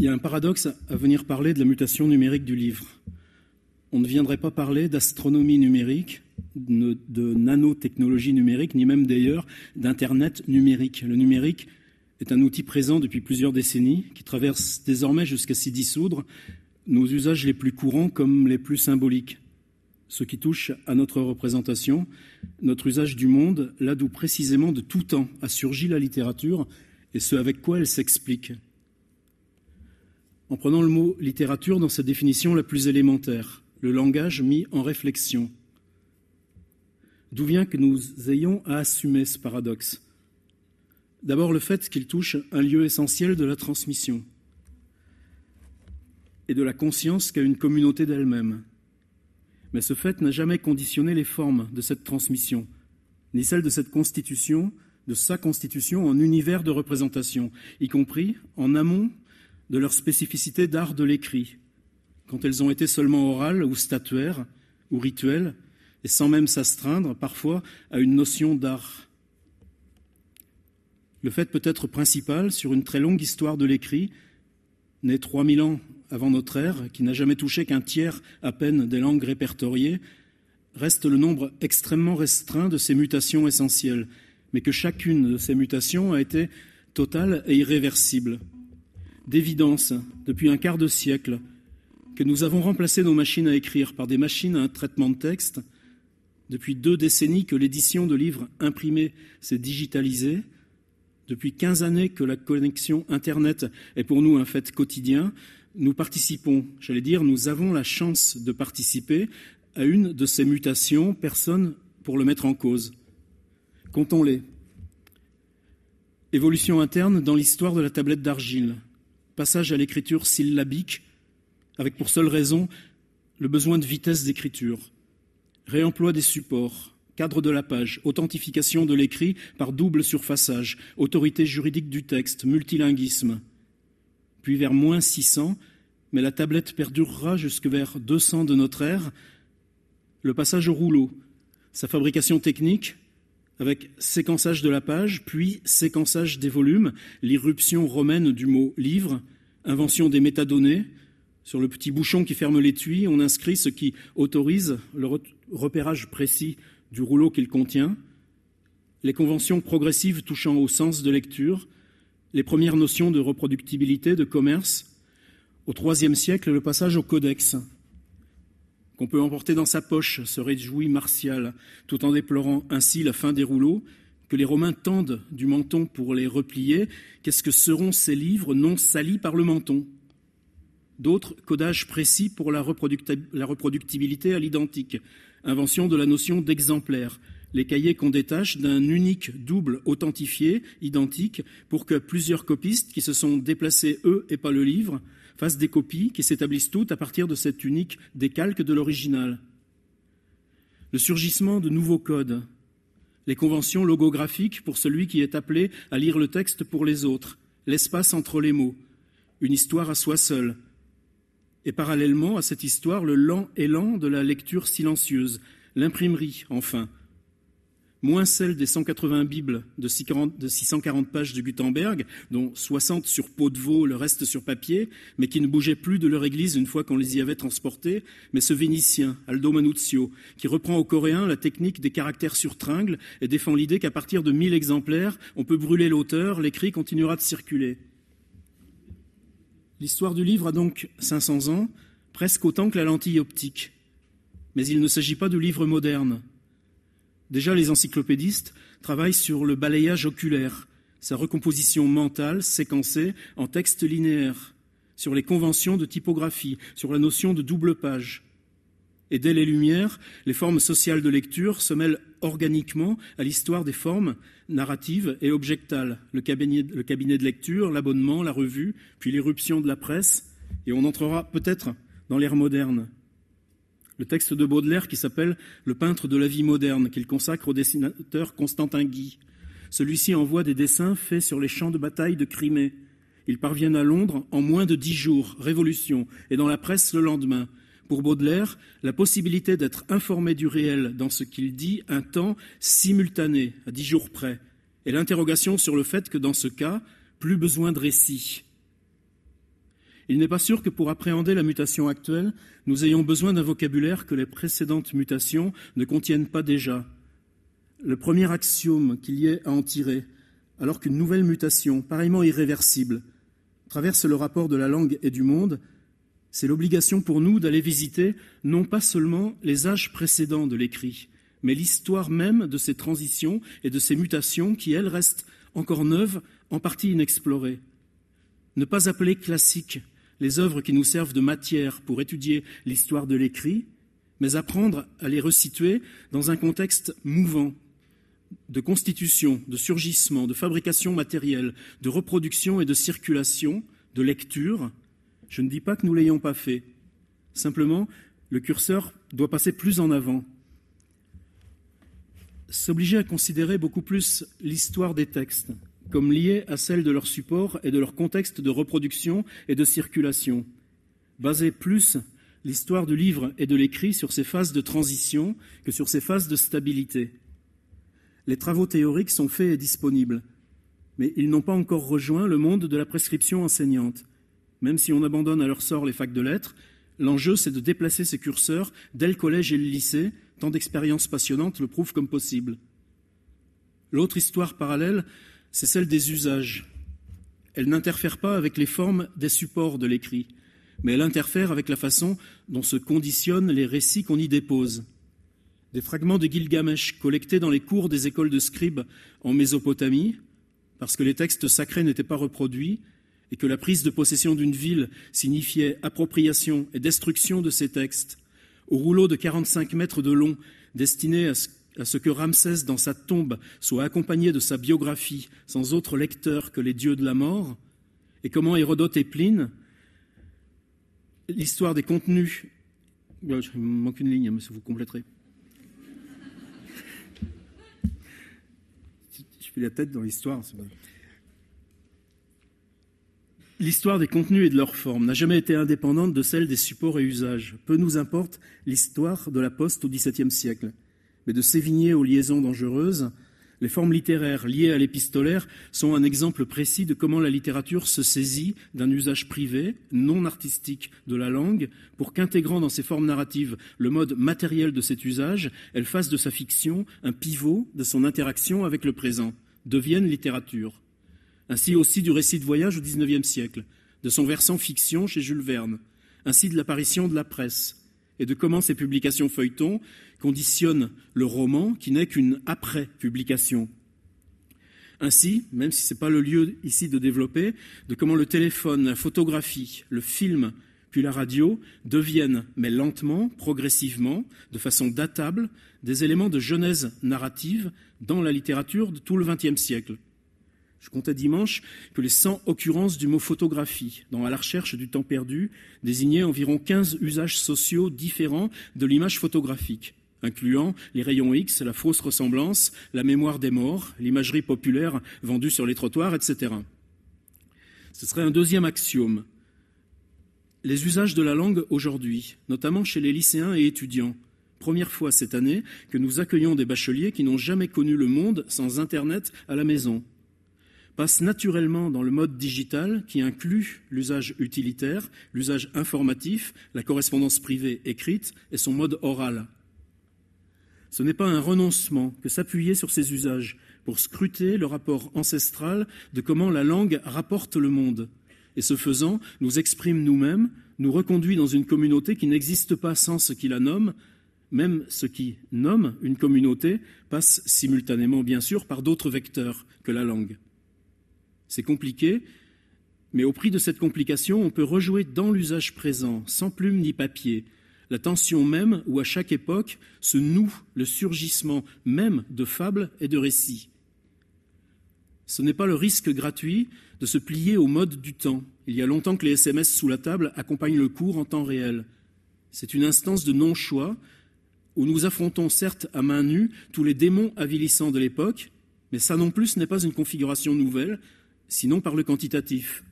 Il y a un paradoxe à venir parler de la mutation numérique du livre. On ne viendrait pas parler d'astronomie numérique, de nanotechnologie numérique, ni même d'ailleurs d'Internet numérique. Le numérique est un outil présent depuis plusieurs décennies qui traverse désormais jusqu'à s'y dissoudre nos usages les plus courants comme les plus symboliques. Ce qui touche à notre représentation, notre usage du monde, là d'où précisément de tout temps a surgi la littérature et ce avec quoi elle s'explique en prenant le mot littérature dans sa définition la plus élémentaire, le langage mis en réflexion. D'où vient que nous ayons à assumer ce paradoxe? D'abord le fait qu'il touche un lieu essentiel de la transmission et de la conscience qu'a une communauté d'elle-même. Mais ce fait n'a jamais conditionné les formes de cette transmission, ni celles de cette constitution, de sa constitution en univers de représentation, y compris en amont de leur spécificité d'art de l'écrit, quand elles ont été seulement orales ou statuaires ou rituelles, et sans même s'astreindre parfois à une notion d'art. Le fait peut-être principal, sur une très longue histoire de l'écrit, né 3000 ans avant notre ère, qui n'a jamais touché qu'un tiers à peine des langues répertoriées, reste le nombre extrêmement restreint de ces mutations essentielles, mais que chacune de ces mutations a été totale et irréversible d'évidence depuis un quart de siècle que nous avons remplacé nos machines à écrire par des machines à un traitement de texte, depuis deux décennies que l'édition de livres imprimés s'est digitalisée, depuis quinze années que la connexion Internet est pour nous un fait quotidien, nous participons, j'allais dire, nous avons la chance de participer à une de ces mutations, personne pour le mettre en cause. Comptons-les. Évolution interne dans l'histoire de la tablette d'argile, passage à l'écriture syllabique, avec pour seule raison le besoin de vitesse d'écriture, réemploi des supports, cadre de la page, authentification de l'écrit par double surfaçage, autorité juridique du texte, multilinguisme. Puis vers moins 600, mais la tablette perdurera jusque vers 200 de notre ère, le passage au rouleau, sa fabrication technique, avec séquençage de la page, puis séquençage des volumes, l'irruption romaine du mot livre, invention des métadonnées. Sur le petit bouchon qui ferme l'étui, on inscrit ce qui autorise le repérage précis du rouleau qu'il contient, les conventions progressives touchant au sens de lecture, les premières notions de reproductibilité, de commerce. Au IIIe siècle, le passage au codex, qu'on peut emporter dans sa poche, se réjouit Martial, tout en déplorant ainsi la fin des rouleaux, que les Romains tendent du menton pour les replier. Qu'est-ce que seront ces livres non salis par le menton? D'autres, codages précis pour la, reproductibilité à l'identique, invention de la notion d'exemplaire, les cahiers qu'on détache d'un unique double authentifié, identique, pour que plusieurs copistes qui se sont déplacés, eux et pas le livre, fassent des copies qui s'établissent toutes à partir de cet unique décalque de l'original. Le surgissement de nouveaux codes, les conventions logographiques pour celui qui est appelé à lire le texte pour les autres, l'espace entre les mots, une histoire à soi seul, et parallèlement à cette histoire le lent élan de la lecture silencieuse, l'imprimerie enfin, moins celle des 180 Bibles de 640 pages de Gutenberg, dont 60 sur peau de veau, le reste sur papier, mais qui ne bougeaient plus de leur église une fois qu'on les y avait transportés, mais ce Vénitien, Aldo Manuzio, qui reprend au coréen la technique des caractères sur tringle et défend l'idée qu'à partir de 1000 exemplaires, on peut brûler l'auteur, l'écrit continuera de circuler. L'histoire du livre a donc 500 ans, presque autant que la lentille optique. Mais il ne s'agit pas de livres modernes. Déjà, les encyclopédistes travaillent sur le balayage oculaire, sa recomposition mentale séquencée en texte linéaire, sur les conventions de typographie, sur la notion de double page. Et dès les Lumières, les formes sociales de lecture se mêlent organiquement à l'histoire des formes narratives et objectales, le cabinet, le cabinet de lecture, l'abonnement, la revue, puis l'éruption de la presse, et on entrera peut-être dans l'ère moderne le texte de Baudelaire qui s'appelle Le peintre de la vie moderne, qu'il consacre au dessinateur Constantin Guy. Celui-ci envoie des dessins faits sur les champs de bataille de Crimée. Ils parviennent à Londres en moins de dix jours, révolution, et dans la presse le lendemain. Pour Baudelaire, la possibilité d'être informé du réel dans ce qu'il dit un temps simultané, à dix jours près, et l'interrogation sur le fait que dans ce cas, plus besoin de récit. Il n'est pas sûr que pour appréhender la mutation actuelle, nous ayons besoin d'un vocabulaire que les précédentes mutations ne contiennent pas déjà. Le premier axiome qu'il y ait à en tirer, alors qu'une nouvelle mutation, pareillement irréversible, traverse le rapport de la langue et du monde, c'est l'obligation pour nous d'aller visiter non pas seulement les âges précédents de l'écrit, mais l'histoire même de ces transitions et de ces mutations qui, elles, restent encore neuves, en partie inexplorées. Ne pas appeler classiques les œuvres qui nous servent de matière pour étudier l'histoire de l'écrit, mais apprendre à les resituer dans un contexte mouvant, de constitution, de surgissement, de fabrication matérielle, de reproduction et de circulation, de lecture. Je ne dis pas que nous l'ayons pas fait. Simplement, le curseur doit passer plus en avant. S'obliger à considérer beaucoup plus l'histoire des textes comme liée à celle de leur support et de leur contexte de reproduction et de circulation. Baser plus l'histoire du livre et de l'écrit sur ces phases de transition que sur ces phases de stabilité. Les travaux théoriques sont faits et disponibles, mais ils n'ont pas encore rejoint le monde de la prescription enseignante. Même si on abandonne à leur sort les facs de lettres, l'enjeu c'est de déplacer ces curseurs dès le collège et le lycée, tant d'expériences passionnantes le prouvent comme possible. L'autre histoire parallèle, c'est celle des usages. Elle n'interfère pas avec les formes des supports de l'écrit, mais elle interfère avec la façon dont se conditionnent les récits qu'on y dépose. Des fragments de Gilgamesh collectés dans les cours des écoles de scribes en Mésopotamie, parce que les textes sacrés n'étaient pas reproduits et que la prise de possession d'une ville signifiait appropriation et destruction de ces textes, au rouleau de 45 mètres de long destiné à ce, que Ramsès, dans sa tombe, soit accompagné de sa biographie sans autre lecteur que les dieux de la mort, et comment Hérodote et Pline, l'histoire des contenus. Il me manque une ligne, mais vous compléterez. je fais la tête dans l'histoire. L'histoire des contenus et de leur forme n'a jamais été indépendante de celle des supports et usages. Peu nous importe l'histoire de la poste au XVIIe siècle, mais de Sévigné aux liaisons dangereuses, les formes littéraires liées à l'épistolaire sont un exemple précis de comment la littérature se saisit d'un usage privé, non artistique de la langue, pour qu'intégrant dans ses formes narratives le mode matériel de cet usage, elle fasse de sa fiction un pivot de son interaction avec le présent, devienne littérature. Ainsi aussi du récit de voyage au XIXe siècle, de son versant fiction chez Jules Verne, ainsi de l'apparition de la presse, et de comment ces publications feuilletons conditionnent le roman qui n'est qu'une après-publication. Ainsi, même si ce n'est pas le lieu ici de développer, de comment le téléphone, la photographie, le film, puis la radio deviennent, mais lentement, progressivement, de façon datable, des éléments de genèse narrative dans la littérature de tout le XXe siècle. Je comptais dimanche que les 100 occurrences du mot photographie dans À la recherche du temps perdu désignaient environ 15 usages sociaux différents de l'image photographique, incluant les rayons X, la fausse ressemblance, la mémoire des morts, l'imagerie populaire vendue sur les trottoirs, etc. Ce serait un deuxième axiome. Les usages de la langue aujourd'hui, notamment chez les lycéens et étudiants, première fois cette année que nous accueillons des bacheliers qui n'ont jamais connu le monde sans Internet à la maison passe naturellement dans le mode digital qui inclut l'usage utilitaire, l'usage informatif, la correspondance privée écrite et son mode oral. Ce n'est pas un renoncement que s'appuyer sur ces usages pour scruter le rapport ancestral de comment la langue rapporte le monde, et ce faisant nous exprime nous-mêmes, nous reconduit dans une communauté qui n'existe pas sans ce qui la nomme, même ce qui nomme une communauté passe simultanément, bien sûr, par d'autres vecteurs que la langue. C'est compliqué, mais au prix de cette complication, on peut rejouer dans l'usage présent, sans plume ni papier, la tension même où à chaque époque se noue le surgissement même de fables et de récits. Ce n'est pas le risque gratuit de se plier au mode du temps. Il y a longtemps que les SMS sous la table accompagnent le cours en temps réel. C'est une instance de non-choix où nous affrontons certes à main nue tous les démons avilissants de l'époque, mais ça non plus n'est pas une configuration nouvelle, sinon par le quantitatif,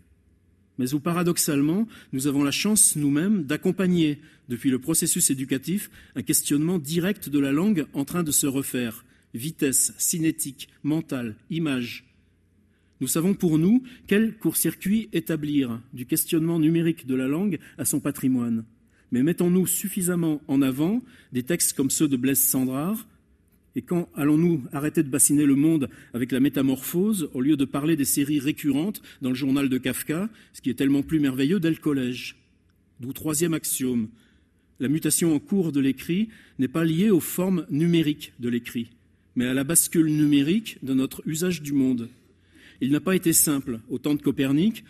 mais où paradoxalement nous avons la chance nous-mêmes d'accompagner, depuis le processus éducatif, un questionnement direct de la langue en train de se refaire, vitesse, cinétique, mentale, image. Nous savons pour nous quel court-circuit établir du questionnement numérique de la langue à son patrimoine. Mais mettons-nous suffisamment en avant des textes comme ceux de Blaise Sandrard, et quand allons-nous arrêter de bassiner le monde avec la métamorphose au lieu de parler des séries récurrentes dans le journal de Kafka, ce qui est tellement plus merveilleux dès le collège? D'où troisième axiome. La mutation en cours de l'écrit n'est pas liée aux formes numériques de l'écrit, mais à la bascule numérique de notre usage du monde. Il n'a pas été simple, au temps de Copernic,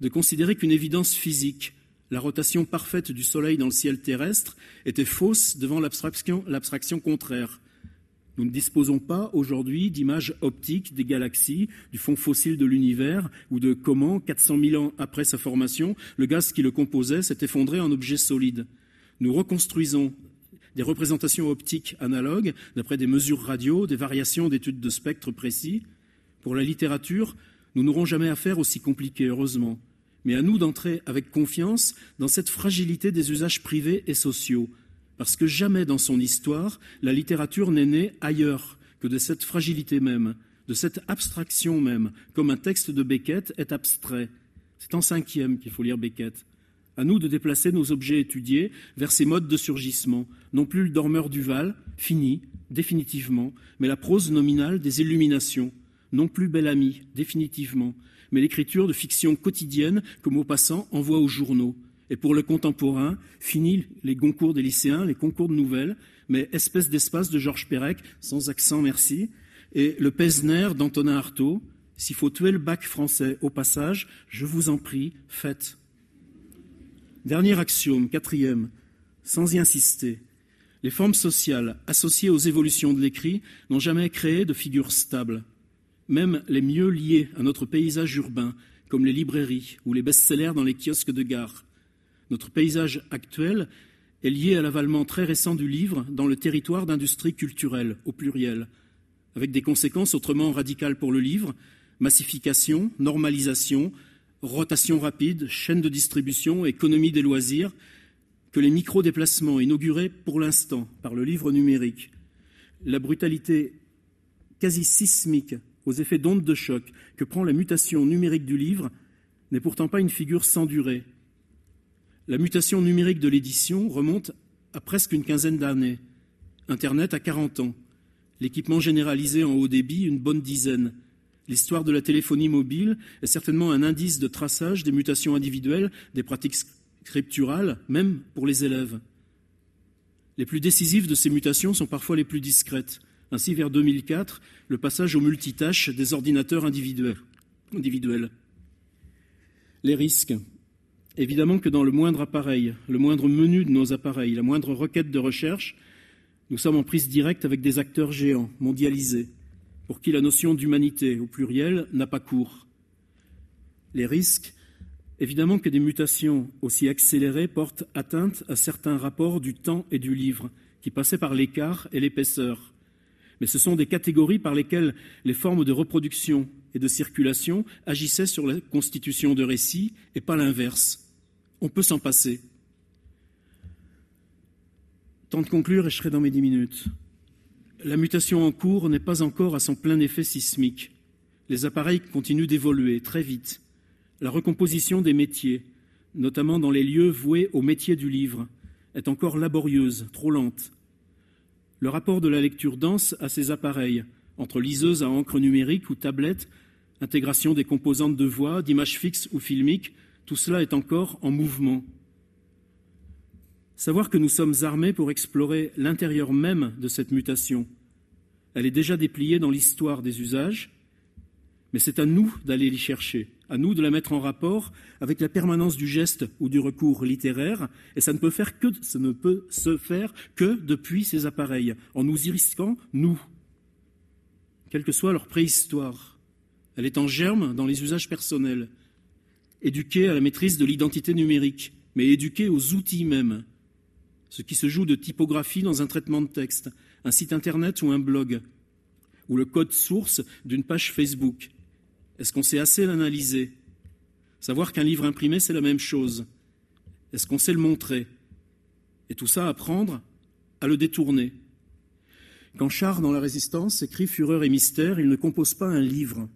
de considérer qu'une évidence physique, la rotation parfaite du Soleil dans le ciel terrestre, était fausse devant l'abstraction contraire. Nous ne disposons pas aujourd'hui d'images optiques des galaxies, du fond fossile de l'univers, ou de comment, 400 000 ans après sa formation, le gaz qui le composait s'est effondré en objet solide. Nous reconstruisons des représentations optiques analogues d'après des mesures radio, des variations d'études de spectre précis. Pour la littérature, nous n'aurons jamais affaire aussi compliqué, heureusement. Mais à nous d'entrer avec confiance dans cette fragilité des usages privés et sociaux, parce que jamais dans son histoire, la littérature n'est née ailleurs que de cette fragilité même, de cette abstraction même, comme un texte de Beckett est abstrait. C'est en cinquième qu'il faut lire Beckett. À nous de déplacer nos objets étudiés vers ces modes de surgissement, non plus le dormeur du Val, fini, définitivement, mais la prose nominale des illuminations, non plus bel ami, définitivement, mais l'écriture de fiction quotidienne que Maupassant envoie aux journaux, et pour le contemporain, fini les concours des lycéens, les concours de nouvelles, mais espèce d'espace de Georges Perec, sans accent merci, et le Pesner d'Antonin Artaud. S'il faut tuer le bac français au passage, je vous en prie, faites. Dernier axiome, quatrième, sans y insister. Les formes sociales associées aux évolutions de l'écrit n'ont jamais créé de figure stable. Même les mieux liées à notre paysage urbain, comme les librairies ou les best-sellers dans les kiosques de gare, notre paysage actuel est lié à l'avalement très récent du livre dans le territoire d'industrie culturelle, au pluriel, avec des conséquences autrement radicales pour le livre, massification, normalisation, rotation rapide, chaîne de distribution, économie des loisirs, que les micro-déplacements inaugurés pour l'instant par le livre numérique, la brutalité quasi sismique aux effets d'ondes de choc que prend la mutation numérique du livre n'est pourtant pas une figure sans durée, la mutation numérique de l'édition remonte à presque une quinzaine d'années. Internet a 40 ans. L'équipement généralisé en haut débit, une bonne dizaine. L'histoire de la téléphonie mobile est certainement un indice de traçage des mutations individuelles, des pratiques scripturales, même pour les élèves. Les plus décisives de ces mutations sont parfois les plus discrètes. Ainsi, vers 2004, le passage au multitâche des ordinateurs individuels. Les risques. Évidemment que dans le moindre appareil, le moindre menu de nos appareils, la moindre requête de recherche, nous sommes en prise directe avec des acteurs géants, mondialisés, pour qui la notion d'humanité, au pluriel, n'a pas cours. Les risques, évidemment que des mutations aussi accélérées portent atteinte à certains rapports du temps et du livre, qui passaient par l'écart et l'épaisseur. Mais ce sont des catégories par lesquelles les formes de reproduction et de circulation agissaient sur la constitution de récits et pas l'inverse. On peut s'en passer. Temps de conclure et je serai dans mes dix minutes. La mutation en cours n'est pas encore à son plein effet sismique. Les appareils continuent d'évoluer très vite. La recomposition des métiers, notamment dans les lieux voués au métier du livre, est encore laborieuse, trop lente. Le rapport de la lecture dense à ces appareils, entre liseuse à encre numérique ou tablette, intégration des composantes de voix, d'images fixes ou filmiques, tout cela est encore en mouvement. Savoir que nous sommes armés pour explorer l'intérieur même de cette mutation. Elle est déjà dépliée dans l'histoire des usages, mais c'est à nous d'aller l'y chercher, à nous de la mettre en rapport avec la permanence du geste ou du recours littéraire, et ça ne peut, faire que, ça ne peut se faire que depuis ces appareils, en nous y risquant, nous, quelle que soit leur préhistoire. Elle est en germe dans les usages personnels, éduquée à la maîtrise de l'identité numérique, mais éduquée aux outils même. Ce qui se joue de typographie dans un traitement de texte, un site internet ou un blog, ou le code source d'une page Facebook. Est-ce qu'on sait assez l'analyser? Savoir qu'un livre imprimé, c'est la même chose. Est-ce qu'on sait le montrer? Et tout ça, apprendre à le détourner. Quand Char, dans La Résistance, écrit Fureur et mystère, il ne compose pas un livre.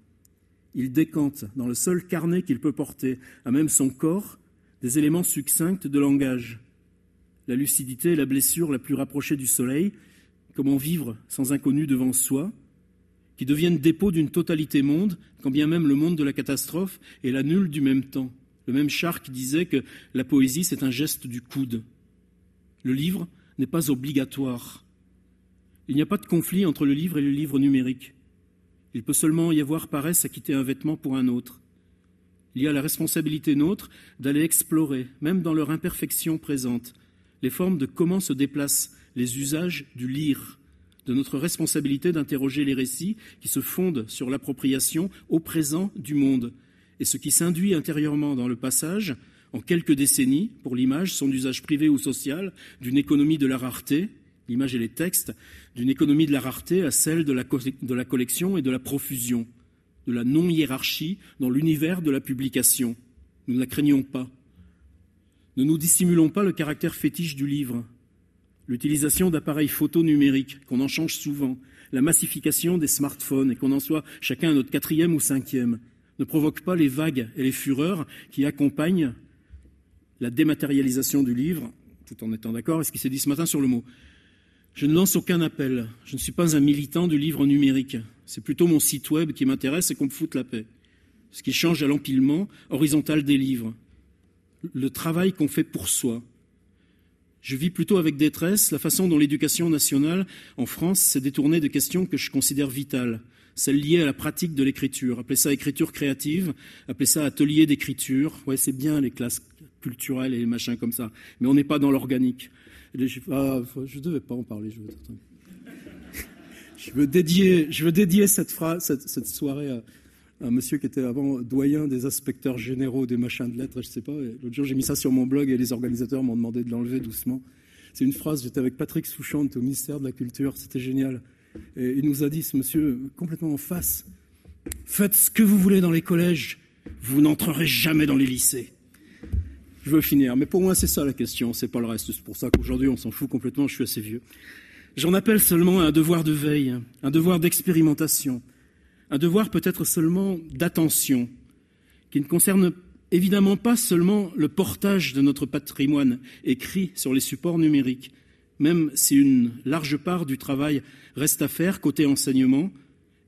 il décante, dans le seul carnet qu'il peut porter, à même son corps, des éléments succincts de langage. La lucidité est la blessure la plus rapprochée du soleil, comment vivre sans inconnu devant soi, qui deviennent dépôt d'une totalité monde, quand bien même le monde de la catastrophe est la nulle du même temps. Le même char qui disait que la poésie, c'est un geste du coude. Le livre n'est pas obligatoire. Il n'y a pas de conflit entre le livre et le livre numérique. Il peut seulement y avoir paresse à quitter un vêtement pour un autre. Il y a la responsabilité nôtre d'aller explorer, même dans leur imperfection présente, les formes de comment se déplacent les usages du lire, de notre responsabilité d'interroger les récits qui se fondent sur l'appropriation au présent du monde, et ce qui s'induit intérieurement dans le passage, en quelques décennies, pour l'image, son usage privé ou social, d'une économie de la rareté, l'image et les textes, d'une économie de la rareté à celle de la, collection et de la profusion, de la non-hiérarchie dans l'univers de la publication. Nous ne la craignons pas. Ne nous dissimulons pas le caractère fétiche du livre, l'utilisation d'appareils photo numériques, qu'on en change souvent, la massification des smartphones et qu'on en soit chacun à notre quatrième ou cinquième, ne provoque pas les vagues et les fureurs qui accompagnent la dématérialisation du livre, tout en étant d'accord avec ce qui s'est dit ce matin sur le mot. Je ne lance aucun appel. Je ne suis pas un militant du livre numérique. C'est plutôt mon site web qui m'intéresse et qu'on me foute la paix. Ce qui change à l'empilement horizontal des livres. Le travail qu'on fait pour soi. Je vis plutôt avec détresse la façon dont l'éducation nationale en France s'est détournée de questions que je considère vitales celle liée à la pratique de l'écriture. Appelez ça écriture créative, appelez ça atelier d'écriture. Ouais, c'est bien les classes culturelles et les machins comme ça, mais on n'est pas dans l'organique. Ah, je ne devais pas en parler. Je veux, je dédier, je veux dédier cette, soirée à, un monsieur qui était avant doyen des inspecteurs généraux des machins de lettres, je sais pas. L'autre jour, j'ai mis ça sur mon blog et les organisateurs m'ont demandé de l'enlever doucement. C'est une phrase, j'étais avec Patrick Souchante au ministère de la Culture, c'était génial. Et il nous a dit, ce monsieur, complètement en face, faites ce que vous voulez dans les collèges, vous n'entrerez jamais dans les lycées. Je veux finir, mais pour moi c'est ça la question, c'est pas le reste. C'est pour ça qu'aujourd'hui on s'en fout complètement, je suis assez vieux. J'en appelle seulement à un devoir de veille, un devoir d'expérimentation, un devoir peut-être seulement d'attention, qui ne concerne évidemment pas seulement le portage de notre patrimoine écrit sur les supports numériques, même si une large part du travail reste à faire côté enseignement,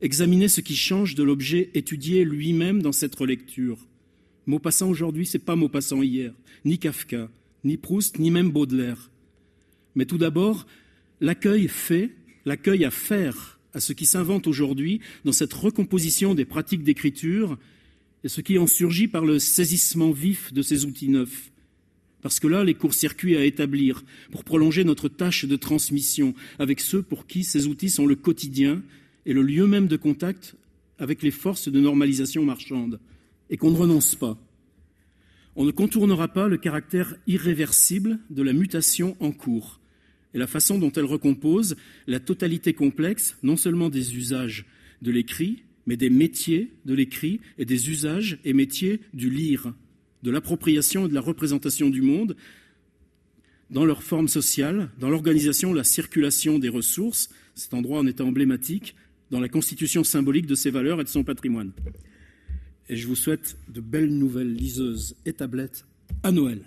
examiner ce qui change de l'objet étudié lui-même dans cette relecture. Maupassant aujourd'hui, c'est pas Maupassant hier, ni Kafka, ni Proust, ni même Baudelaire. Mais tout d'abord, l'accueil fait, l'accueil à faire à ce qui s'invente aujourd'hui dans cette recomposition des pratiques d'écriture et ce qui en surgit par le saisissement vif de ces outils neufs. Parce que là, les courts-circuits à établir pour prolonger notre tâche de transmission avec ceux pour qui ces outils sont le quotidien et le lieu même de contact avec les forces de normalisation marchande, et qu'on ne renonce pas. On ne contournera pas le caractère irréversible de la mutation en cours et la façon dont elle recompose la totalité complexe non seulement des usages de l'écrit, mais des métiers de l'écrit et des usages et métiers du lire de l'appropriation et de la représentation du monde dans leur forme sociale, dans l'organisation, la circulation des ressources, cet endroit en étant emblématique, dans la constitution symbolique de ses valeurs et de son patrimoine. Et je vous souhaite de belles nouvelles liseuses et tablettes à Noël.